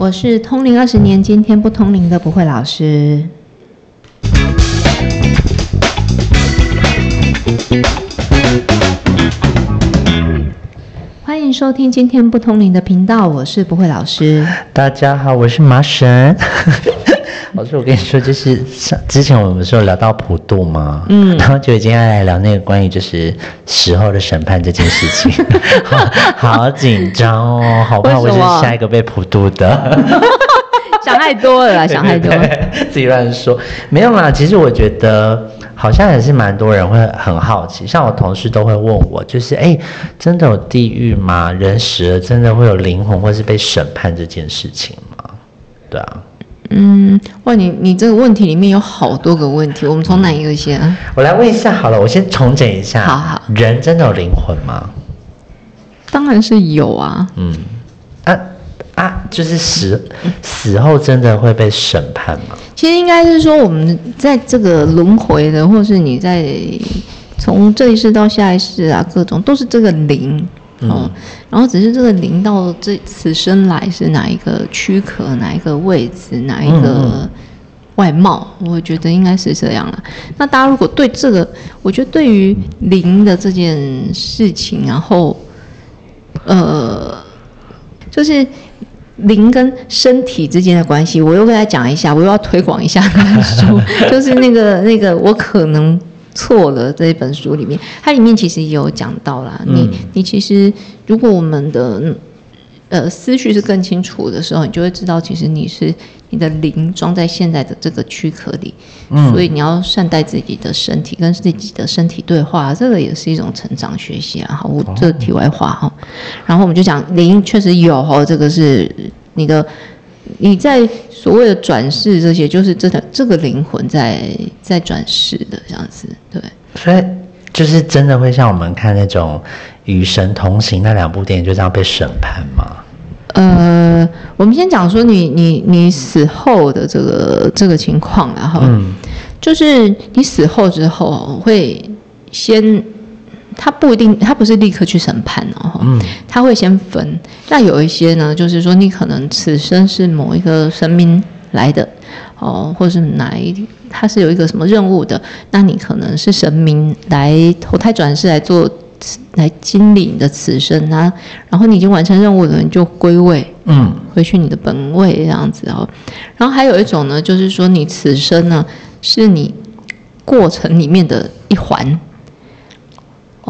我是通灵二十年，今天不通灵的不会老师。欢迎收听今天不通灵的频道，我是不会老师。大家好，我是麻神。老师，我跟你说，就是上之前我们是有聊到普渡嘛，嗯，然后就今天来聊那个关于就是时候的审判这件事情，好好紧张哦，好怕我是下一个被普渡的。想太多了啦，想太多，自己乱说。没有啦，其实我觉得好像也是蛮多人会很好奇，像我同事都会问我，就是哎，真的有地狱吗？人死了真的会有灵魂，或是被审判这件事情吗？对啊。嗯，哇，你你这个问题里面有好多个问题，我们从哪一个先？我来问一下好了，我先重整一下。好好，人真的有灵魂吗？当然是有啊。嗯，啊啊，就是死死后真的会被审判吗？其实应该是说，我们在这个轮回的，或是你在从这一世到下一世啊，各种都是这个灵。哦，然后只是这个灵到这此生来是哪一个躯壳，哪一个位置，哪一个外貌，我觉得应该是这样了。那大家如果对这个，我觉得对于灵的这件事情，然后呃，就是灵跟身体之间的关系，我又跟他讲一下，我又要推广一下那本书，就是那个那个我可能。错了这一本书里面，它里面其实也有讲到啦。你你其实如果我们的呃思绪是更清楚的时候，你就会知道，其实你是你的灵装在现在的这个躯壳里。嗯，所以你要善待自己的身体，跟自己的身体对话，这个也是一种成长学习啊。好，我这题外话哈。然后我们就讲灵确实有哦，这个是你的。你在所谓的转世这些，就是这的这个灵魂在在转世的这样子，对。所以就是真的会像我们看那种《与神同行》那两部电影，就这样被审判吗？呃，我们先讲说你你你死后的这个这个情况，然后，就是你死后之后会先。他不一定，他不是立刻去审判哦，嗯，他会先分。那有一些呢，就是说你可能此生是某一个神明来的，哦，或是哪一，他是有一个什么任务的，那你可能是神明来投胎转世来做，来经历你的此生啊。然后你已经完成任务了，你就归位，嗯，回去你的本位这样子哦。然后还有一种呢，就是说你此生呢是你过程里面的一环。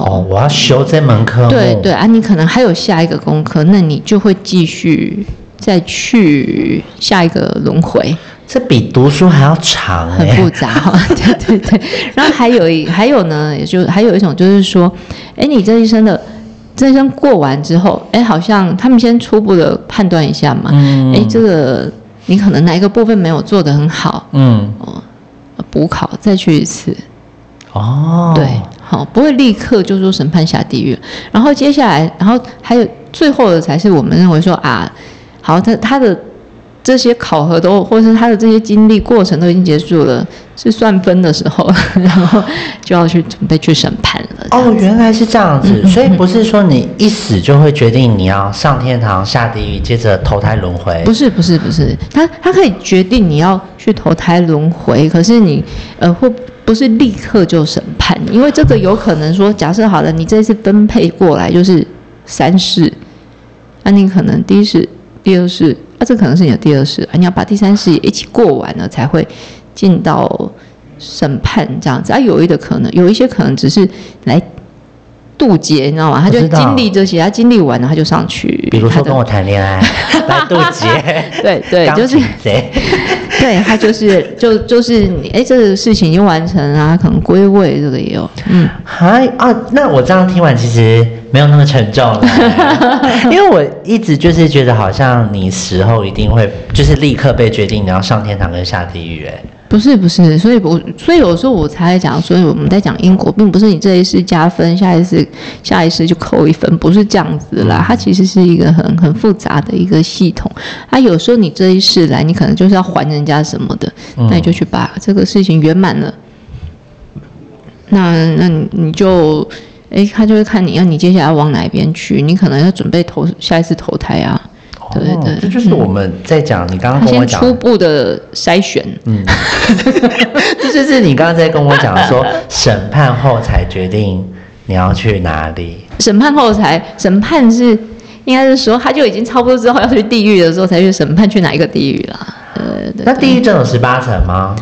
哦，我要修这门课。对对啊，你可能还有下一个功课，那你就会继续再去下一个轮回。这比读书还要长，很复杂 哈。对对对，然后还有一还有呢，也就还有一种就是说，哎，你这一生的这一生过完之后，哎，好像他们先初步的判断一下嘛，哎，这个你可能哪一个部分没有做得很好，嗯，哦，补考再去一次。哦，对。好，不会立刻就说审判下地狱，然后接下来，然后还有最后的才是我们认为说啊，好，他他的这些考核都，或者是他的这些经历过程都已经结束了，是算分的时候，然后就要去准备去审判了。哦，原来是这样子，所以不是说你一死就会决定你要上天堂下地狱，接着投胎轮回。不是不是不是，他他可以决定你要去投胎轮回，可是你呃会。不是立刻就审判，因为这个有可能说，假设好了，你这次分配过来就是三世，那你可能第一世、第二世，啊，这可能是你的第二世，啊，你要把第三世也一起过完了才会进到审判这样子，啊，有一的可能，有一些可能只是来渡劫，你知道吗？他就经历这些，他经历完了他就上去，比如说跟我谈恋爱 来渡劫，对对，就是谁？对他就是就就是你哎，这个事情已经完成啊，可能归位这个也有，嗯，还啊，那我这样听完其实没有那么沉重了，因为我一直就是觉得好像你死后一定会就是立刻被决定你要上天堂跟下地狱哎。不是不是，所以我所以有时候我才讲，所以我们在讲因果，并不是你这一世加分，下一次下一次就扣一分，不是这样子啦。它其实是一个很很复杂的一个系统。啊，有时候你这一世来，你可能就是要还人家什么的，那你就去把这个事情圆满了。那那你就，哎，他就会看你要你接下来往哪边去，你可能要准备投下一次投胎啊。对对，这就是我们在讲。你刚刚跟我讲初步的筛选，嗯，这就是你刚刚在跟我讲说，审判后才决定你要去哪里。审判后才审判是应该是说，他就已经差不多之后要去地狱的时候才去审判去哪一个地狱啦。呃，那地狱真有十八层吗？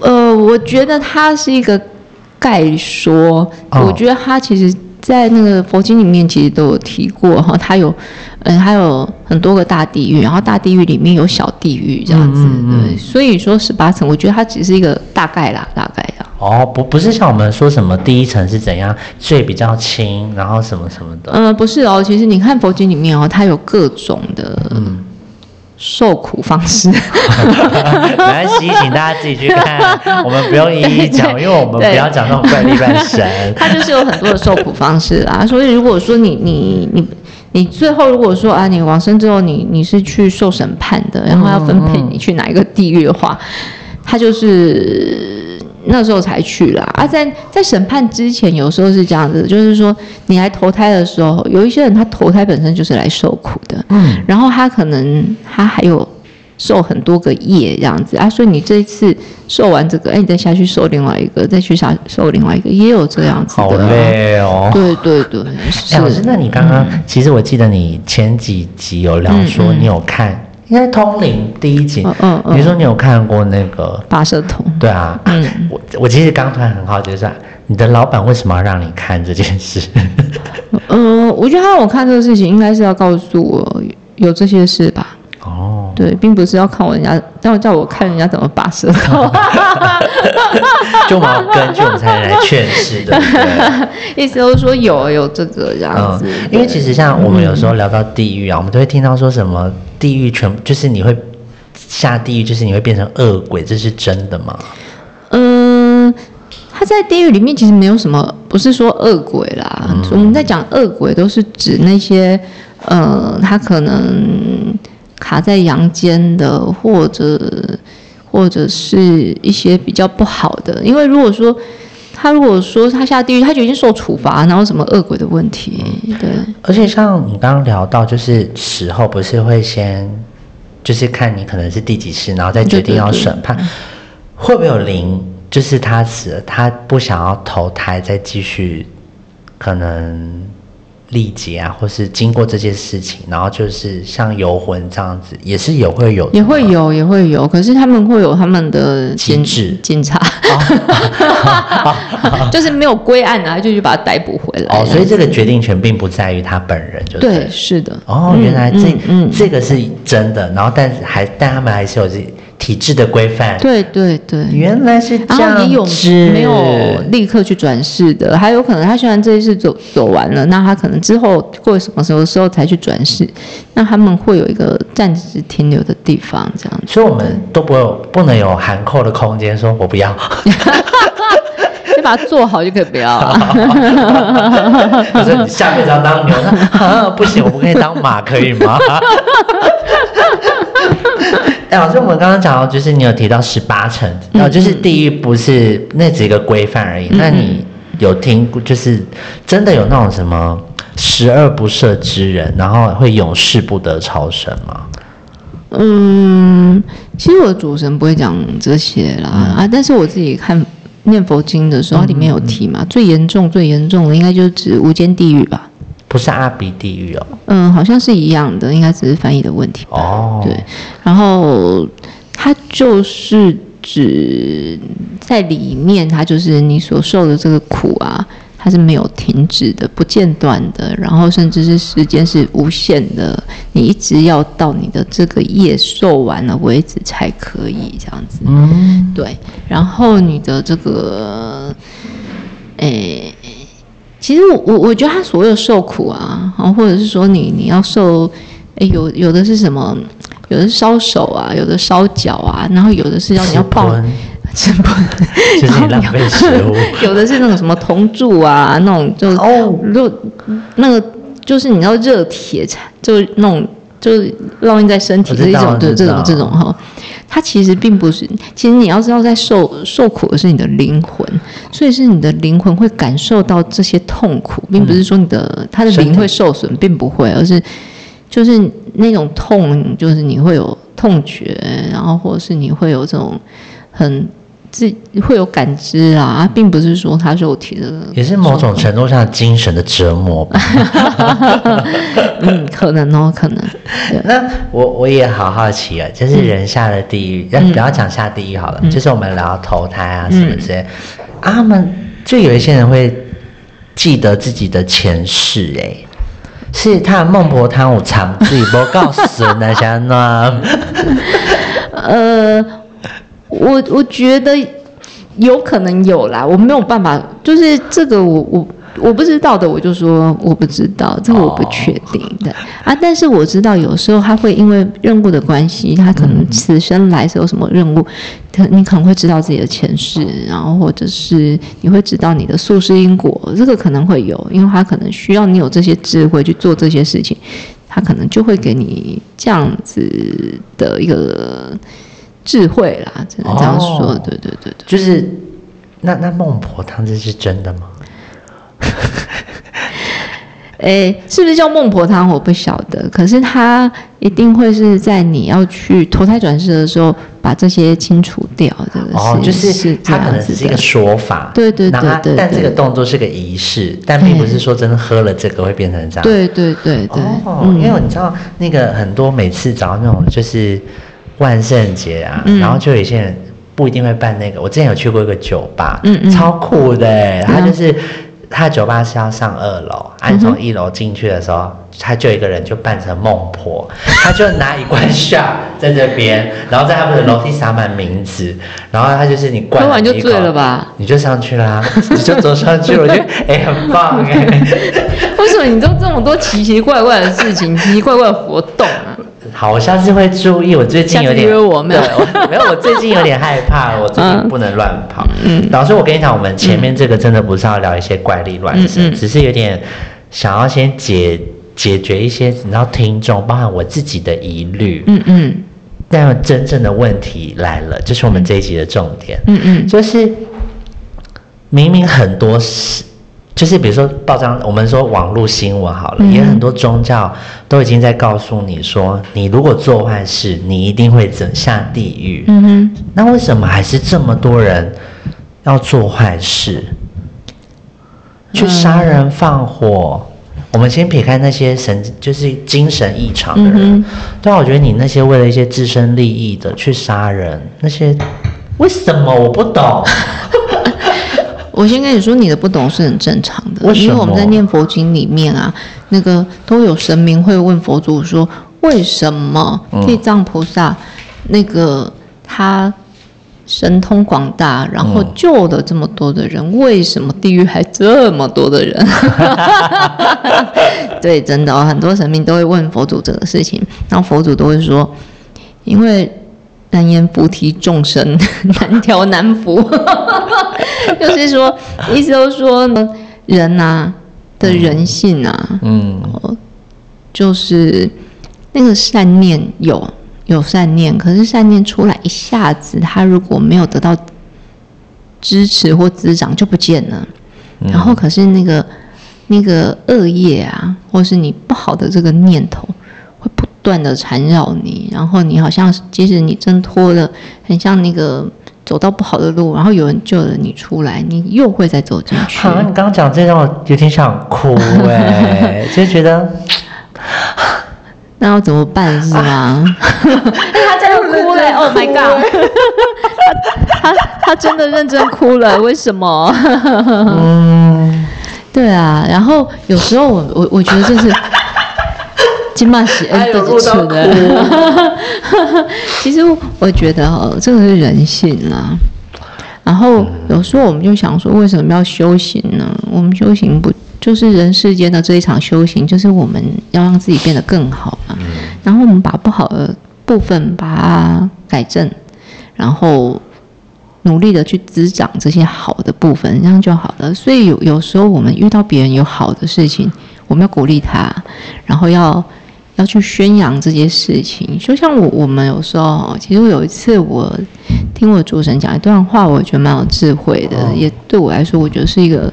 呃，我觉得它是一个概说，我觉得它其实。在那个佛经里面，其实都有提过哈，它有，嗯，还有很多个大地狱，然后大地狱里面有小地狱这样子，对，所以说十八层，我觉得它只是一个大概啦，大概啊。哦，不，不是像我们说什么第一层是怎样最比较轻，然后什么什么的。嗯，不是哦，其实你看佛经里面哦，它有各种的。嗯。受苦方式，没关系，请大家自己去看，我们不用一一讲，因为我们不要讲那种怪力乱神。它就是有很多的受苦方式啊，所以如果说你你你你最后如果说啊，你往生之后，你你是去受审判的，然后要分配你去哪一个地狱的话，他就是。那时候才去啦。啊，在在审判之前，有时候是这样子，就是说你来投胎的时候，有一些人他投胎本身就是来受苦的，嗯，然后他可能他还有受很多个业这样子啊，所以你这一次受完这个，哎，你再下去受另外一个，再去下受另外一个，也有这样子的，好累哦，对对对，哎，老师，那你刚刚其实我记得你前几集有聊说你有看。应该通灵第一集，嗯嗯，你说你有看过那个八色童？对啊，嗯，我我其实刚突然很好奇，就是你的老板为什么要让你看这件事？嗯，我觉得他让我看这个事情，应该是要告诉我有这些事吧。哦，对，并不是要看我人家，要叫我看人家怎么拔舌头，就我们要根据我们才来劝世的。意思都是说有有这个这样子，因为其实像我们有时候聊到地狱啊，我们都会听到说什么地狱全就是你会下地狱，就是你会变成恶鬼，这是真的吗？嗯，他在地狱里面其实没有什么，不是说恶鬼啦，我们在讲恶鬼都是指那些呃，他可能。卡在阳间的，或者或者是一些比较不好的，因为如果说他如果说他下地狱，他就已经受处罚，然后什么恶鬼的问题，对。而且像你刚刚聊到，就是死后不是会先就是看你可能是第几世，然后再决定要审判，会不会有灵？就是他死了，他不想要投胎，再继续可能。历劫啊，或是经过这些事情，然后就是像游魂这样子，也是有会有，也会有，也会有。可是他们会有他们的机制，警察，就是没有归案啊，就去把他逮捕回来。哦，所以这个决定权并不在于他本人，就对，是的。哦，原来这这个是真的，然后但还但他们还是有这。体制的规范，对对对，原来是这样。也有没有立刻去转世的，还有可能他虽然这一次走走完了，那他可能之后过什么时候时候才去转世，那他们会有一个暂时停留的地方，这样。所以我们都不有不能有含扣的空间，说我不要，先把它做好就可以不要了。我说你下辈子要当牛，不行，我不可以当马，可以吗？哎，老师，我们刚刚讲到，就是你有提到十八层，然后就是地狱不是那几个规范而已。那你有听过，就是真的有那种什么十恶不赦之人，然后会永世不得超生吗？嗯，其实我的主神不会讲这些啦啊，但是我自己看念佛经的时候，里面有提嘛，最严重、最严重的应该就是指无间地狱吧。不是阿鼻地狱哦，嗯，好像是一样的，应该只是翻译的问题哦。对，然后它就是指在里面，它就是你所受的这个苦啊，它是没有停止的、不间断的，然后甚至是时间是无限的，你一直要到你的这个业受完了为止才可以这样子。嗯，对，然后你的这个，诶。其实我我我觉得他所有受苦啊，或者是说你你要受，哎有有的是什么，有的烧手啊，有的烧脚啊，然后有的是要你要抱，吃不，就是浪费食物，有的是那种什么铜柱啊，那种就哦，就那个就是你要热铁就那种就是烙印在身体的一种的这种这种哈。它其实并不是，其实你要知道，在受受苦的是你的灵魂，所以是你的灵魂会感受到这些痛苦，并不是说你的他的灵会受损，并不会，而是就是那种痛，就是你会有痛觉，然后或者是你会有这种很。自会有感知啊，并不是说他肉体的，也是某种程度上精神的折磨吧。嗯，可能哦，可能。那我我也好好奇啊，就是人下了地狱，不要讲下地狱好了，就是我们聊投胎啊什么之类。啊，他们就有一些人会记得自己的前世，哎，是他孟婆汤我藏自己不告诉那些呢？呃。我我觉得有可能有啦，我没有办法，就是这个我我我不知道的，我就说我不知道，这个我不确定的啊。但是我知道有时候他会因为任务的关系，他可能此生来是有什么任务，他你可能会知道自己的前世，然后或者是你会知道你的宿世因果，这个可能会有，因为他可能需要你有这些智慧去做这些事情，他可能就会给你这样子的一个。智慧啦，只能这样说。对对对对，就是那那孟婆汤这是真的吗？哎，是不是叫孟婆汤？我不晓得。可是它一定会是在你要去投胎转世的时候，把这些清除掉。这个哦，就是它可能是一个说法。对对对对。但这个动作是个仪式，但并不是说真的喝了这个会变成这样。对对对对。哦，因为你知道那个很多每次找到那种就是。万圣节啊，然后就有些人不一定会办那个。我之前有去过一个酒吧，超酷的。他就是他的酒吧是要上二楼，按从一楼进去的时候，他就一个人就扮成孟婆，他就拿一罐 shot 在这边，然后在他们的楼梯撒满名字，然后他就是你灌完就醉了吧，你就上去啦，你就走上去，我觉得 哎很棒哎。为什么你做这么多奇奇怪怪的事情，奇奇怪怪的活动啊？好，我下次会注意。我最近有点约我没有，没有。我最近有点害怕，我最近不能乱跑。嗯，老师，我跟你讲，我们前面这个真的不是要聊一些怪力乱神，只是有点想要先解解决一些你知道听众，包含我自己的疑虑。嗯嗯。但真正的问题来了，就是我们这一集的重点。嗯嗯，就是明明很多事。就是比如说报章，我们说网络新闻好了，也很多宗教都已经在告诉你说，你如果做坏事，你一定会整下地狱。嗯哼，那为什么还是这么多人要做坏事，去杀人放火？我们先撇开那些神，就是精神异常的人。对啊，我觉得你那些为了一些自身利益的去杀人，那些为什么我不懂？我先跟你说，你的不懂是很正常的，因为我们在念佛经里面啊，那个都有神明会问佛祖说，为什么地藏菩萨那个他神通广大，然后救了这么多的人，为什么地狱还这么多的人？对，真的哦，很多神明都会问佛祖这个事情，然后佛祖都会说，因为。难言菩提众生 难调难服，就是说，意思就是说呢，人呐的人性啊，嗯，就是那个善念有有善念，可是善念出来一下子，他如果没有得到支持或滋长，就不见了。然后，可是那个那个恶业啊，或是你不好的这个念头。断的缠绕你，然后你好像即使你挣脱了，很像那个走到不好的路，然后有人救了你出来，你又会再走进去。好，你刚刚讲这让我有点想哭哎，就觉得那要怎么办是吗？他真的哭了，Oh my god！他他他真的认真哭了，为什么？嗯，对啊，然后有时候我我我觉得就是。金马喜恩的支持的，其实我觉得哈，这个是人性啦。然后有时候我们就想说，为什么要修行呢？我们修行不就是人世间的这一场修行，就是我们要让自己变得更好嘛。然后我们把不好的部分把它改正，然后努力的去滋长这些好的部分，这样就好了。所以有有时候我们遇到别人有好的事情，我们要鼓励他，然后要。要去宣扬这些事情，就像我我们有时候，其实有一次我听我主持人讲一段话，我觉得蛮有智慧的，也对我来说，我觉得是一个，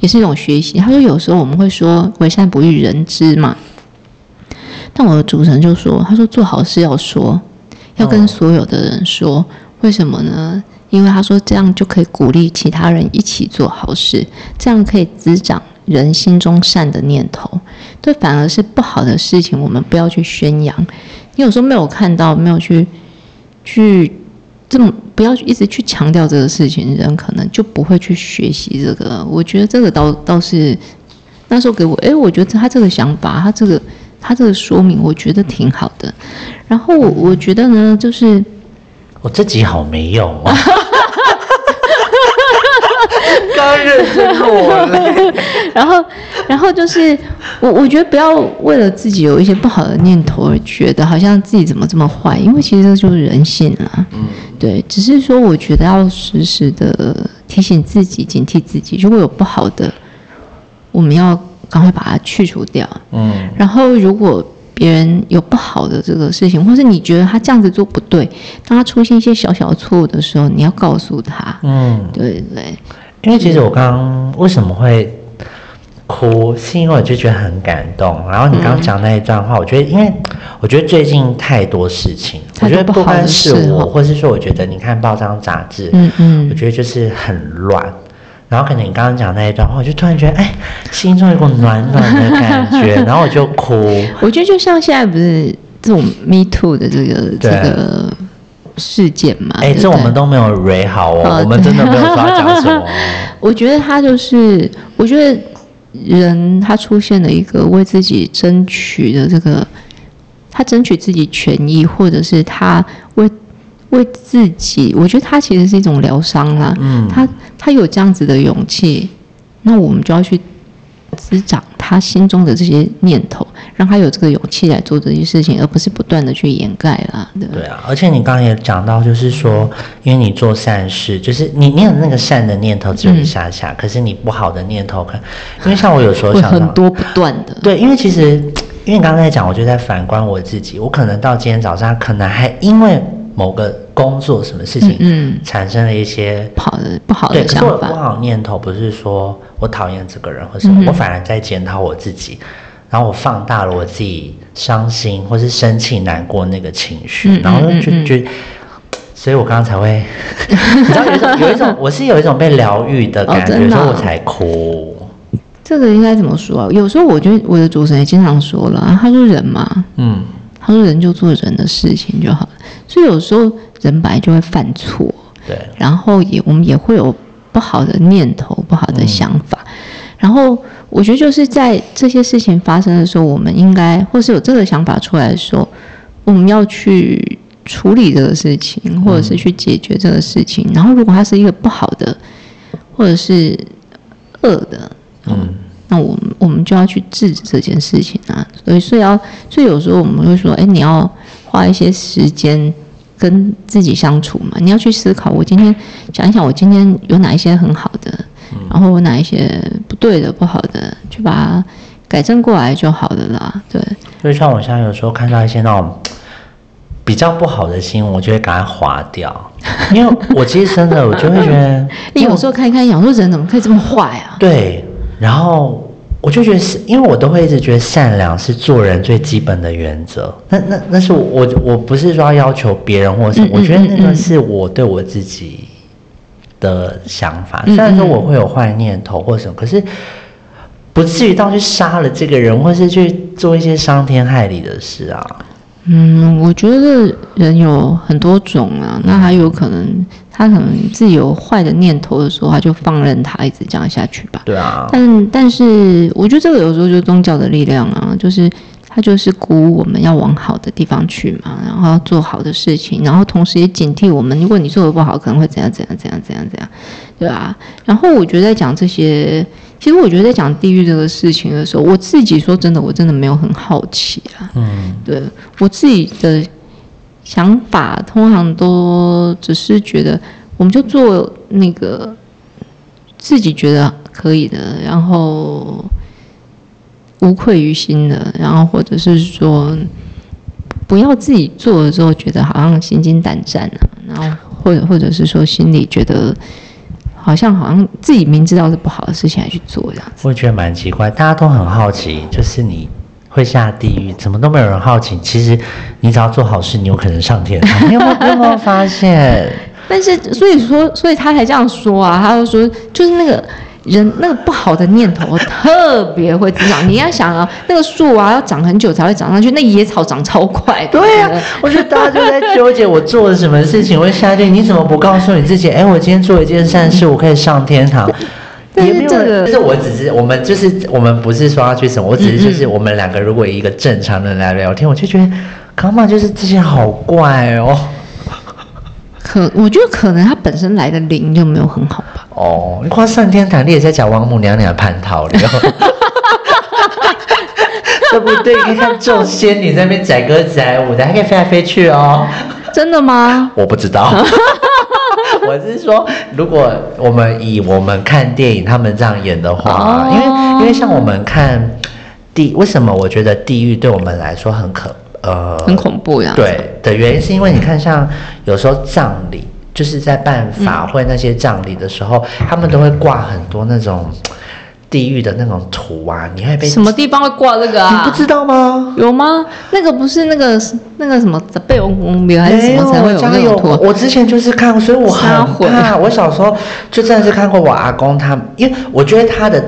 也是一种学习。他说有时候我们会说为善不欲人知嘛，但我的主持人就说，他说做好事要说，要跟所有的人说，为什么呢？因为他说这样就可以鼓励其他人一起做好事，这样可以滋长人心中善的念头。对，反而是不好的事情，我们不要去宣扬。你有时候没有看到，没有去去这么不要一直去强调这个事情，人可能就不会去学习这个。我觉得这个倒倒是那时候给我，哎，我觉得他这个想法，他这个他这个说明，我觉得挺好的。然后我觉得呢，就是我自己好没用啊。刚认真我了，然后，然后就是我，我觉得不要为了自己有一些不好的念头而觉得好像自己怎么这么坏，因为其实这就是人性了。嗯，对，只是说我觉得要时时的提醒自己、警惕自己，如果有不好的，我们要赶快把它去除掉。嗯，然后如果别人有不好的这个事情，或是你觉得他这样子做不对，当他出现一些小小错误的时候，你要告诉他。嗯，对对。因为其实我刚刚为什么会哭，是因为我就觉得很感动。然后你刚刚讲那一段话，我觉得，因为我觉得最近太多事情，我觉得不光是我，或是说，我觉得你看报章杂志，嗯嗯，我觉得就是很乱。然后可能你刚刚讲那一段话，我就突然觉得，哎，心中有股暖暖的感觉，然后我就哭。我觉得就像现在不是这种 Me Too 的这个这个。事件嘛，哎，这我们都没有 re 好哦，我们真的没有说讲什么。我觉得他就是，我觉得人他出现了一个为自己争取的这个，他争取自己权益，或者是他为为自己，我觉得他其实是一种疗伤啦。嗯，他他有这样子的勇气，那我们就要去。滋长他心中的这些念头，让他有这个勇气来做这些事情，而不是不断的去掩盖啦。对啊，而且你刚刚也讲到，就是说，因为你做善事，就是你你有那个善的念头只有一下下，可是你不好的念头，看，因为像我有时候想很多不断的。对，因为其实，因为你刚刚在讲，我就在反观我自己，我可能到今天早上，可能还因为。某个工作什么事情，嗯，产生了一些不好的不好的想法，不好念头，不是说我讨厌这个人或什么，我反而在检讨我自己，然后我放大了我自己伤心或是生气难过那个情绪，然后就就，所以我刚刚才会，你知道有一种有一种我是有一种被疗愈的感觉，所以我才哭。这个应该怎么说啊？有时候我觉得我的主持人也经常说了，他说人嘛，嗯。他说：“人就做人的事情就好了，所以有时候人本来就会犯错，对，然后也我们也会有不好的念头、不好的想法。然后我觉得就是在这些事情发生的时候，我们应该或是有这个想法出来的时候，我们要去处理这个事情，或者是去解决这个事情。然后如果它是一个不好的，或者是恶的，嗯。”那我们我们就要去制止这件事情啊，所以所以要所以有时候我们会说，哎，你要花一些时间跟自己相处嘛，你要去思考，我今天想一想，我今天有哪一些很好的，然后我哪一些不对的、不好的，去把它改正过来就好了啦。对，所以像我现在有时候看到一些那种比较不好的新闻，我就会赶快划掉，因为我其实真的我就会觉得，你有时候看一看，想说人怎么可以这么坏啊？对。然后我就觉得是，因为我都会一直觉得善良是做人最基本的原则。那那那是我我不是说要要求别人或什么，我觉得那个是我对我自己的想法。虽然说我会有坏念头或什么，可是不至于到去杀了这个人，或是去做一些伤天害理的事啊。嗯，我觉得人有很多种啊，那还有可能。他可能自己有坏的念头的时候，他就放任他一直这样下去吧。对啊。但但是，我觉得这个有时候就是宗教的力量啊，就是他就是鼓舞我们要往好的地方去嘛，然后要做好的事情，然后同时也警惕我们，如果你做的不好，可能会怎样怎样怎样怎样怎样，对吧？然后我觉得在讲这些，其实我觉得在讲地狱这个事情的时候，我自己说真的，我真的没有很好奇啊。嗯。对我自己的。想法通常都只是觉得，我们就做那个自己觉得可以的，然后无愧于心的，然后或者是说不要自己做了之后觉得好像心惊胆战啊，然后或者或者是说心里觉得好像好像自己明知道是不好的事情还去做这样子。我觉得蛮奇怪，大家都很好奇，就是你。会下地狱？怎么都没有人好奇？其实你只要做好事，你有可能上天堂。你 有没有你有没有发现？但是所以说，所以他才这样说啊，他就说就是那个。人那个不好的念头特别会滋长。你要想啊，那个树啊要长很久才会长上去，那野草长超快。对啊，我觉得大家就在纠结我做了什么事情会下地狱。你怎么不告诉你自己？哎，我今天做一件善事，我可以上天堂。也没有，就是我只是我们就是我们不是说要去什么，我只是就是我们两个如果一个正常人来聊天，我就觉得康妈就是这些好怪哦。可我觉得可能他本身来的灵就没有很好吧。哦，你夸上天堂，你也在讲王母娘娘蟠桃了，对不对？你看这种仙女在那边载歌载舞的，还可以飞来飞去哦。真的吗？我不知道。我是说，如果我们以我们看电影他们这样演的话，因为因为像我们看地，为什么我觉得地狱对我们来说很可？呃，很恐怖呀。对的原因是因为你看，像有时候葬礼，就是在办法会那些葬礼的时候，他们都会挂很多那种地狱的那种图啊。你会被什么地方会挂这个啊？你不知道吗？有吗？那个不是那个那个什么被翁公庙还是什么才会有那种图？我之前就是看，所以我很怕。我小时候就真的是看过我阿公他，因为我觉得他的。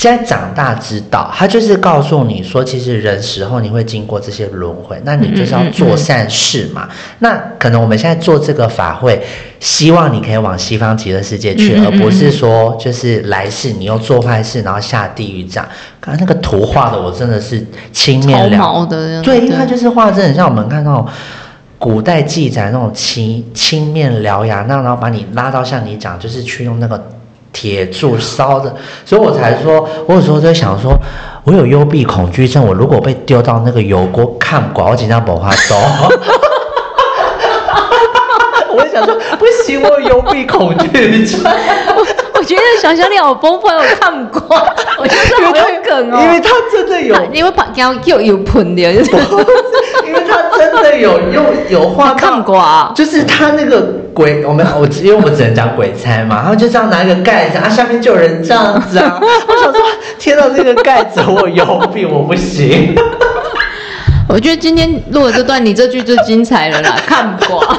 现在长大知道，他就是告诉你说，其实人死后你会经过这些轮回，那你就是要做善事嘛。那可能我们现在做这个法会，希望你可以往西方极乐世界去，而不是说就是来世你又做坏事，然后下地狱这样。刚才那个图画的，我真的是青面獠的，对，因为他就是画的很像我们看那种古代记载那种青青面獠牙，那然后把你拉到像你讲，就是去用那个。铁柱烧的，所以我才说，我有时候在想说，我有幽闭恐惧症，我如果被丢到那个油锅看管，我紧张不发抖。我想说，不行，我有幽闭恐惧症。我觉得想象力好丰富，我看过，我觉得好有梗哦。因为他真的有，因为怕要又有喷的，就是因为他真的有用有画看过啊，就是他那个鬼，我们我因为我们只能讲鬼差嘛，然后就这样拿一个盖子啊，下面就有人这样子啊，我想说贴到这个盖子，我有病，我不行。我觉得今天录了这段，你这句就精彩了啦，看不过。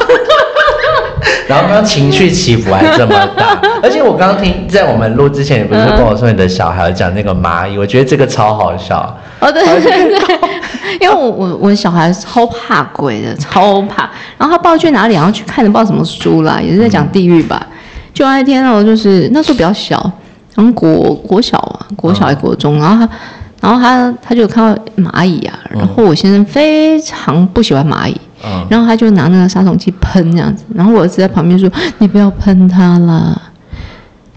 然后刚刚情绪起伏还这么大，而且我刚刚听在我们录之前，你不是跟我说你的小孩讲那个蚂蚁，我觉得这个超好笑。哦，对对对，因为我我我小孩超怕鬼的，超怕。然后他不知道去哪里，然后去看的不知道什么书啦，也是在讲地狱吧。就那天哦，就是那时候比较小，然后国国小啊，国小还国中，然后他然后他他就看到蚂蚁啊，然后我先生非常不喜欢蚂蚁。然后他就拿那个杀虫剂喷这样子，然后我儿子在旁边说：“你不要喷他了，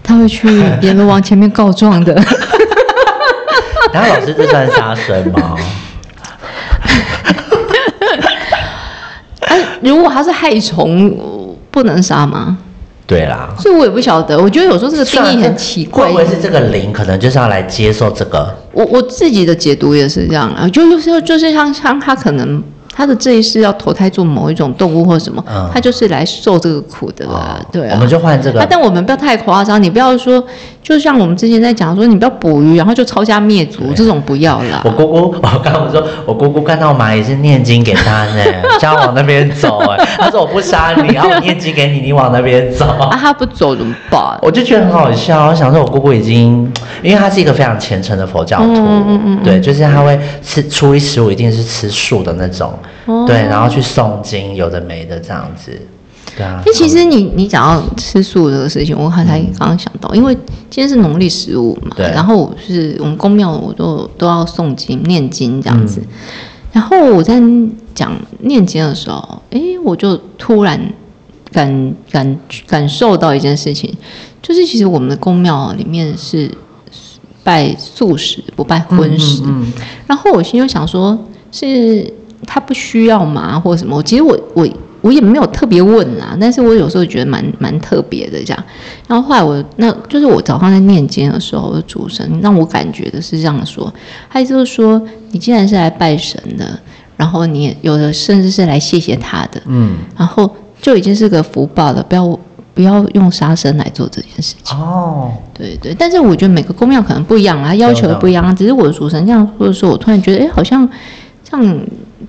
他会去阎罗王前面告状的。”然后老师这算杀生吗？哎，如果他是害虫，不能杀吗？对啦，所以我也不晓得。我觉得有时候这个定义很奇怪，会不会是这个灵可能就是要来接受这个？我我自己的解读也是这样啊，就有时候就是像像他可能。他的这一世要投胎做某一种动物或什么，他就是来受这个苦的啦。对啊，我们就换这个。但我们不要太夸张，你不要说，就像我们之前在讲说，你不要捕鱼，然后就抄家灭族，这种不要啦。我姑姑，我刚刚说，我姑姑看到蚂蚁是念经给他呢，叫往那边走。哎，他说我不杀你，然后我念经给你，你往那边走。啊，他不走怎么办？我就觉得很好笑。我想说，我姑姑已经，因为他是一个非常虔诚的佛教徒，嗯嗯嗯，对，就是他会吃初一十五一定是吃素的那种。对，然后去诵经，有的没的这样子，对啊。那其实你你讲到吃素这个事情，我刚才刚刚想到，因为今天是农历十五嘛，对。然后是我们公庙，我都都要诵经念经这样子。然后我在讲念经的时候，哎，我就突然感感感受到一件事情，就是其实我们的公庙里面是拜素食，不拜荤食。然后我心就想说，是。他不需要吗，或者什么？其实我我我也没有特别问啊，但是我有时候觉得蛮蛮特别的这样。然后后来我那就是我早上在念经的时候，主神让我感觉的是这样说，他就是说，你既然是来拜神的，然后你有的甚至是来谢谢他的，嗯，然后就已经是个福报了，不要不要用杀生来做这件事情。哦，对对，但是我觉得每个公庙可能不一样啊，要求也不一样啊。只是我的主神这样说的时候，我突然觉得，哎，好像这样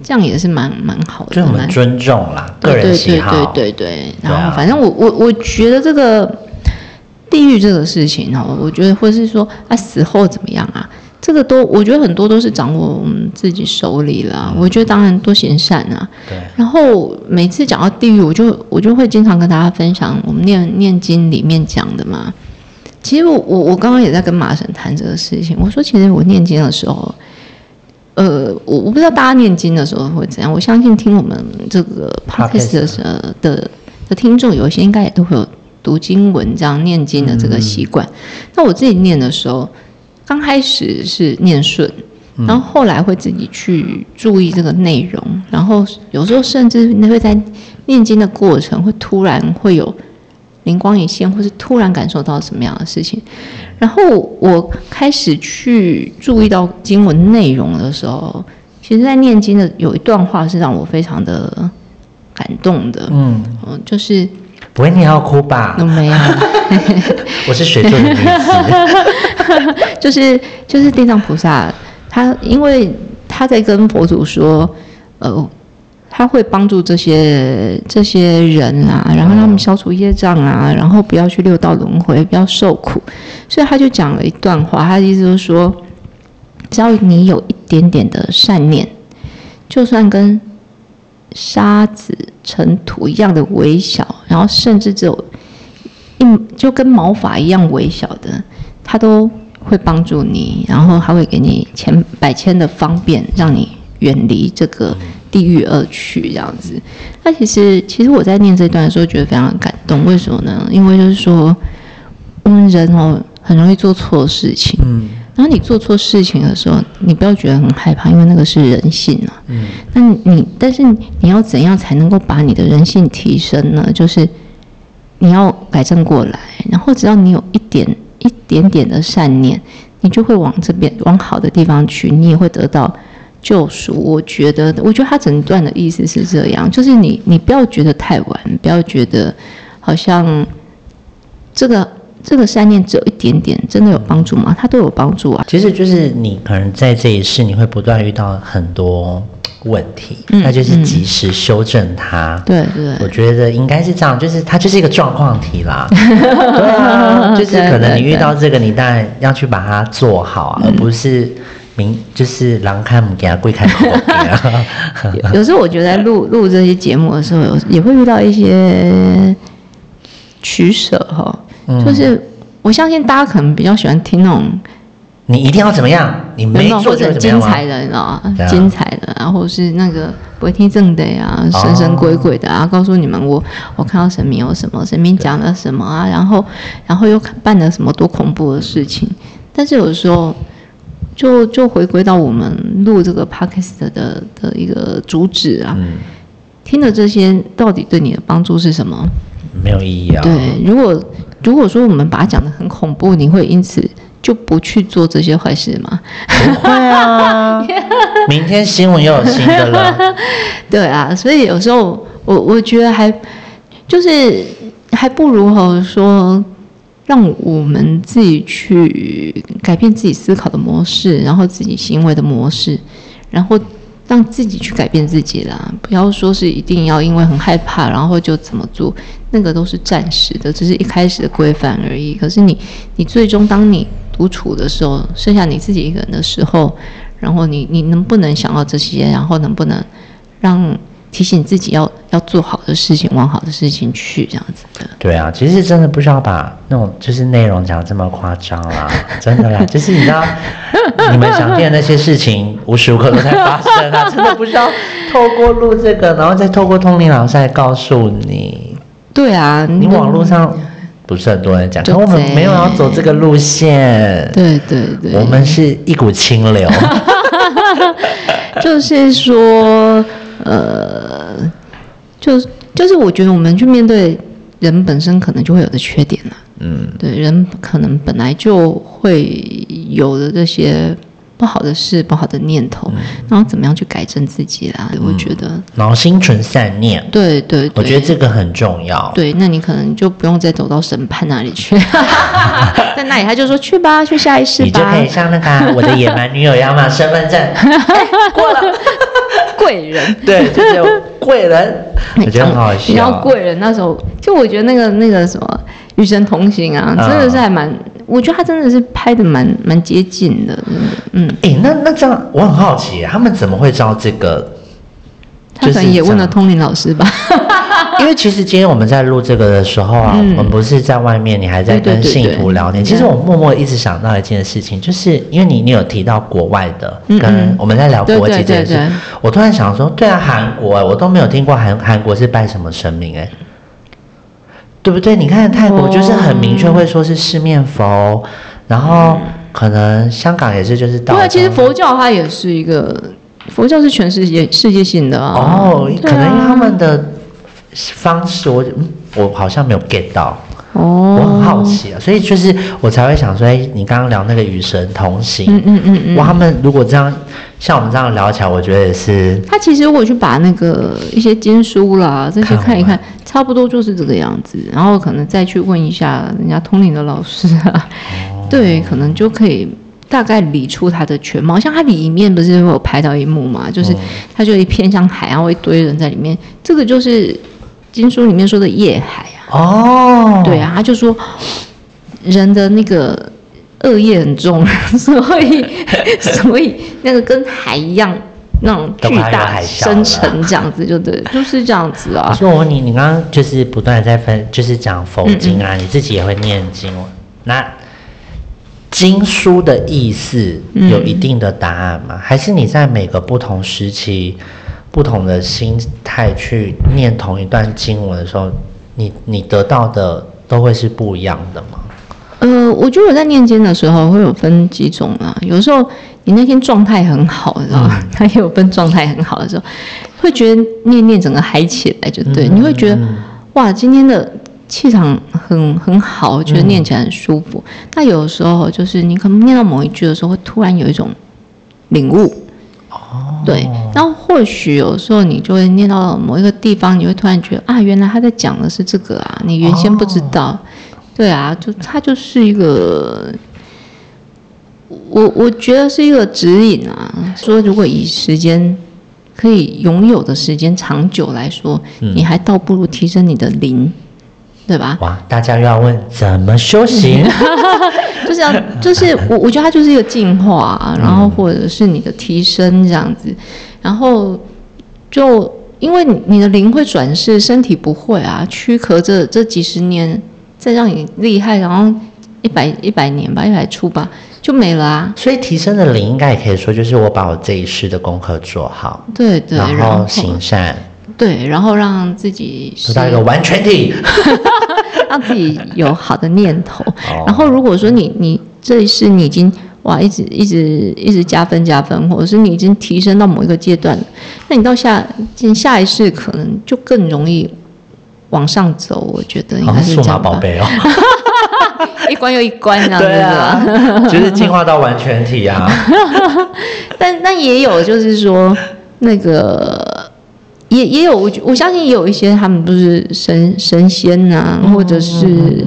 这样也是蛮蛮好的，就我们尊重啦，个人喜好。对对对对，然后反正我我我觉得这个地狱这个事情哦，我觉得或是说啊死后怎么样啊？这个都，我觉得很多都是掌握我们自己手里了。我觉得当然多行善啊。对。然后每次讲到地狱，我就我就会经常跟大家分享我们念念经里面讲的嘛。其实我我我刚刚也在跟马神谈这个事情。我说其实我念经的时候，呃，我我不知道大家念经的时候会怎样。我相信听我们这个 podcast 的的的听众，有一些应该也都会有读经文这样念经的这个习惯。那我自己念的时候。刚开始是念顺，然后后来会自己去注意这个内容，然后有时候甚至会在念经的过程会突然会有灵光一现，或是突然感受到什么样的事情。然后我开始去注意到经文内容的时候，其实，在念经的有一段话是让我非常的感动的。嗯，嗯就是不会你要哭吧？没有，我是水做的女子。就是就是地藏菩萨，他因为他在跟佛祖说，呃，他会帮助这些这些人啊，然后让他们消除业障啊，然后不要去六道轮回，不要受苦，所以他就讲了一段话，他的意思就是说，只要你有一点点的善念，就算跟沙子尘土一样的微小，然后甚至只有一就跟毛发一样微小的。他都会帮助你，然后还会给你千百千的方便，让你远离这个地狱恶趣这样子。那其实，其实我在念这段的时候，觉得非常感动。为什么呢？因为就是说，我们人哦，很容易做错事情。嗯。然后你做错事情的时候，你不要觉得很害怕，因为那个是人性啊。嗯。那你，但是你要怎样才能够把你的人性提升呢？就是你要改正过来，然后只要你有一点。一点点的善念，你就会往这边往好的地方去，你也会得到救赎。我觉得，我觉得他整段的意思是这样，就是你你不要觉得太晚，不要觉得好像这个这个善念只有一点点，真的有帮助吗？它都有帮助啊。其实就是你可能在这一世，你会不断遇到很多。问题，那就是及时修正它。对对，我觉得应该是这样，就是它就是一个状况题啦。对啊，就是可能你遇到这个，你当然要去把它做好，而不是明就是狼看母给他跪开口。有时候我觉得录录这些节目的时候，有也会遇到一些取舍哈。就是我相信大家可能比较喜欢听那种。你一定要怎么样？你没做就怎么样精彩的，你知道吗？精彩的，然后是那个不会听正的啊，神神鬼鬼的啊，告诉你们我我看到神明有什么，神明讲了什么啊，然后然后又办了什么多恐怖的事情。但是有时候就就回归到我们录这个 podcast 的的一个主旨啊，听的这些到底对你的帮助是什么？没有意义啊。对，如果如果说我们把它讲的很恐怖，你会因此。就不去做这些坏事吗？不会啊，明天新闻又有新的了。对啊，所以有时候我我觉得还就是还不如和说，让我们自己去改变自己思考的模式，然后自己行为的模式，然后让自己去改变自己啦。不要说是一定要因为很害怕，然后就怎么做，那个都是暂时的，只是一开始的规范而已。可是你你最终当你独处的时候，剩下你自己一个人的时候，然后你你能不能想到这些？然后能不能让提醒自己要要做好的事情，往好的事情去这样子的？对啊，其实真的不需要把那种就是内容讲这么夸张啦，真的啦，就是你知道你们想听的那些事情，无时无刻都在发生啊，真的不需要透过录这个，然后再透过通灵老师来告诉你。对啊，你网络上。不是很多人讲，可我们没有要走这个路线。对对对，我们是一股清流。就是说，呃，就就是我觉得我们去面对人本身可能就会有的缺点了。嗯，对，人可能本来就会有的这些不好的事、不好的念头，然后怎么样去改正自己啦？我觉得，然后心存善念，对对，我觉得这个很重要。对，那你可能就不用再走到审判那里去，在那里他就说去吧，去下一世吧，你就可以像那个我的野蛮女友一样嘛，身份证 过了，贵人，对，就是贵人，我觉得很好笑。你要贵人那时候，就我觉得那个那个什么。与神同行啊，真的是还蛮，我觉得他真的是拍的蛮蛮接近的，嗯。哎，那那这样，我很好奇，他们怎么会知道这个？他可能也问了通灵老师吧。因为其实今天我们在录这个的时候啊，我们不是在外面，你还在跟信徒聊天。其实我默默一直想到一件事情，就是因为你你有提到国外的，跟我们在聊国际这件事，我突然想说，对啊，韩国，我都没有听过韩韩国是拜什么神明哎。对不对？你看泰国就是很明确会说是四面佛，然后可能香港也是就是道。对，其实佛教它也是一个佛教是全世界世界性的啊。哦，可能因为他们的方式，我我好像没有 get 到。哦，我很好奇啊，所以就是我才会想说，哎，你刚刚聊那个与神同行，嗯嗯嗯嗯，哇，他们如果这样像我们这样聊起来，我觉得也是。他其实如果去把那个一些经书啦这些看一看，差不多就是这个样子，然后可能再去问一下人家通灵的老师啊，对，可能就可以大概理出它的全貌。像它里面不是会有拍到一幕嘛，就是它就一片像海，然后一堆人在里面，这个就是经书里面说的夜海啊。哦，对啊，他就说人的那个恶业很重，所 以所以那个跟海一样那种巨大深沉这样子，就对，就是这样子啊。所以我问你，你刚刚就是不断在分，就是讲佛经啊，你自己也会念经，那经书的意思有一定的答案吗？还是你在每个不同时期、不同的心态去念同一段经文的时候？你你得到的都会是不一样的吗？呃，我觉得我在念经的时候会有分几种啊。有时候你那天状态很好，知道吗？它也有分状态很好的时候，会觉得念念整个嗨起来就对。你会觉得哇，今天的气场很很好，觉得念起来很舒服。那有时候就是你可能念到某一句的时候，会突然有一种领悟。哦，对，然后或许有时候你就会念到某一个地方，你会突然觉得啊，原来他在讲的是这个啊，你原先不知道，对啊，就他就是一个，我我觉得是一个指引啊。说如果以时间可以拥有的时间长久来说，你还倒不如提升你的灵，对吧？哇，大家又要问怎么修行？就是要，就是我，我觉得它就是一个进化，然后或者是你的提升这样子，然后就因为你的灵会转世，身体不会啊，躯壳这这几十年再让你厉害，然后一百一百年吧，一百出吧，就没了啊。所以提升的灵应该也可以说，就是我把我这一世的功课做好，对对，然后行善，对，然后让自己得到一个完全体。让自己有好的念头，然后如果说你你这一世你已经哇一直一直一直加分加分，或者是你已经提升到某一个阶段，那你到下进下一世可能就更容易往上走。我觉得应该是这样。数码宝贝哦，一关又一关这样子啊，就是进化到完全体啊。但那也有就是说那个。也也有我我相信也有一些他们不是神神仙呐，或者是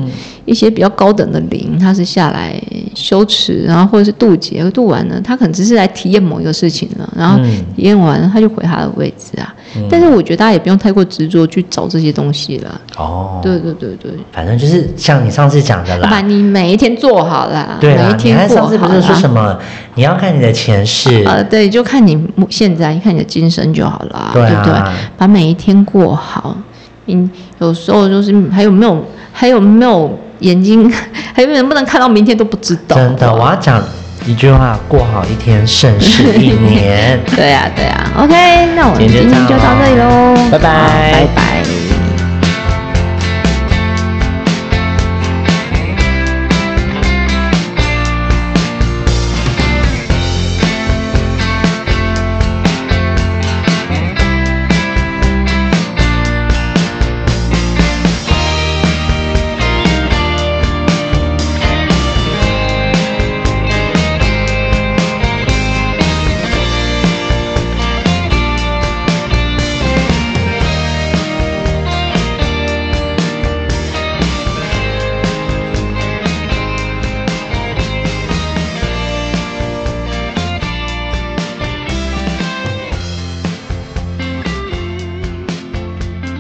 一些比较高等的灵，他是下来修持，然后或者是渡劫，渡完了，他可能只是来体验某一个事情了，然后体验完了他就回他的位置啊。但是我觉得大家也不用太过执着去找这些东西了。哦，对对对对，反正就是像你上次讲的啦，把你每一天做好了，对每一天过好。上次不是说什么？你要看你的前世。呃，对，就看你现在，你看你的今生就好了，对不对？把每一天过好。嗯，有时候就是还有没有，还有没有眼睛，还有能不能看到明天都不知道。真的，我要讲。一句话，过好一天胜似一年。对呀，对呀。OK，那我们今天就到这里喽，拜拜，拜拜。